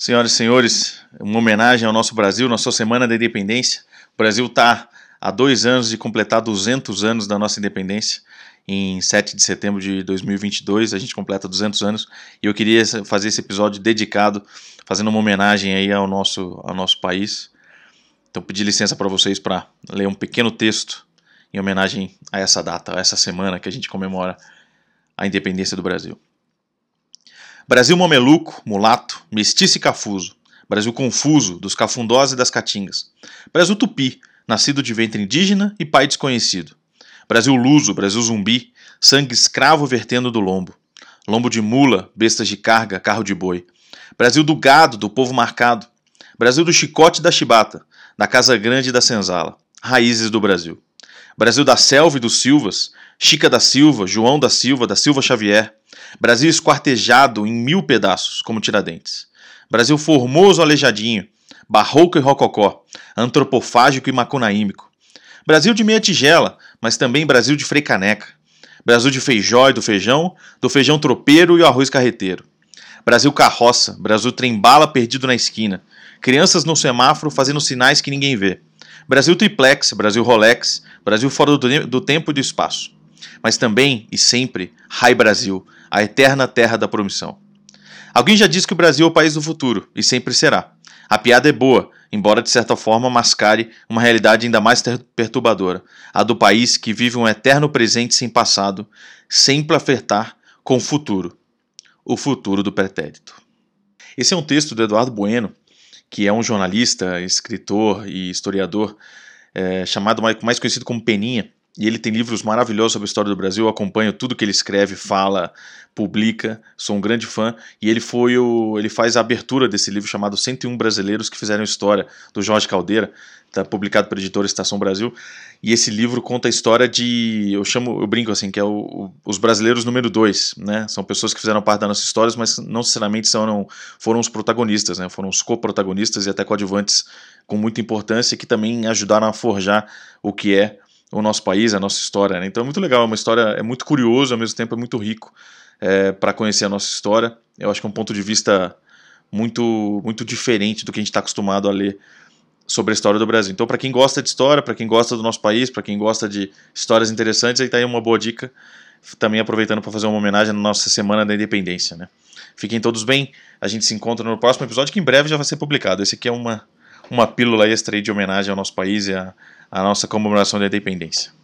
Senhoras e senhores, uma homenagem ao nosso Brasil, nossa Semana da Independência. O Brasil está há dois anos de completar 200 anos da nossa independência. Em 7 de setembro de 2022, a gente completa 200 anos e eu queria fazer esse episódio dedicado, fazendo uma homenagem aí ao nosso, ao nosso país. Então, pedi licença para vocês para ler um pequeno texto em homenagem a essa data, a essa semana que a gente comemora a independência do Brasil. Brasil mameluco, mulato, mestiço e cafuso. Brasil confuso, dos cafundós e das caatingas. Brasil tupi, nascido de ventre indígena e pai desconhecido. Brasil luso, Brasil zumbi, sangue escravo vertendo do lombo. Lombo de mula, bestas de carga, carro de boi. Brasil do gado, do povo marcado. Brasil do chicote e da chibata, da casa grande e da senzala. Raízes do Brasil. Brasil da selva e dos silvas, Chica da Silva, João da Silva, da Silva Xavier. Brasil esquartejado em mil pedaços, como Tiradentes. Brasil formoso aleijadinho, barroco e rococó, antropofágico e macunaímico. Brasil de meia tigela, mas também Brasil de freicaneca. Brasil de feijó e do feijão, do feijão tropeiro e o arroz carreteiro. Brasil carroça, Brasil trembala perdido na esquina. Crianças no semáforo fazendo sinais que ninguém vê. Brasil triplex, Brasil Rolex, Brasil fora do, do tempo e do espaço. Mas também e sempre, Rai Brasil, a eterna terra da promissão. Alguém já disse que o Brasil é o país do futuro, e sempre será. A piada é boa, embora de certa forma mascare uma realidade ainda mais perturbadora, a do país que vive um eterno presente sem passado, sempre a flertar com o futuro, o futuro do pretérito. Esse é um texto do Eduardo Bueno, que é um jornalista, escritor e historiador é, chamado mais conhecido como Peninha, e ele tem livros maravilhosos sobre a história do Brasil. Eu acompanho tudo que ele escreve, fala, publica. Sou um grande fã. E ele foi o, ele faz a abertura desse livro chamado 101 Brasileiros que Fizeram História, do Jorge Caldeira, tá publicado pela editora Estação Brasil. E esse livro conta a história de, eu chamo, eu brinco assim, que é o, o, os brasileiros número dois, né? São pessoas que fizeram parte das nossas histórias, mas não necessariamente são, não, foram os protagonistas, né? Foram os co-protagonistas e até coadjuvantes com muita importância que também ajudaram a forjar o que é o nosso país, a nossa história. Né? Então é muito legal, é uma história, é muito curioso, ao mesmo tempo é muito rico é, para conhecer a nossa história. Eu acho que é um ponto de vista muito, muito diferente do que a gente está acostumado a ler sobre a história do Brasil. Então, para quem gosta de história, para quem gosta do nosso país, para quem gosta de histórias interessantes, aí está aí uma boa dica. Também aproveitando para fazer uma homenagem na nossa Semana da Independência. Né? Fiquem todos bem. A gente se encontra no próximo episódio, que em breve já vai ser publicado. Esse aqui é uma, uma pílula extra de homenagem ao nosso país e a a nossa comemoração da independência.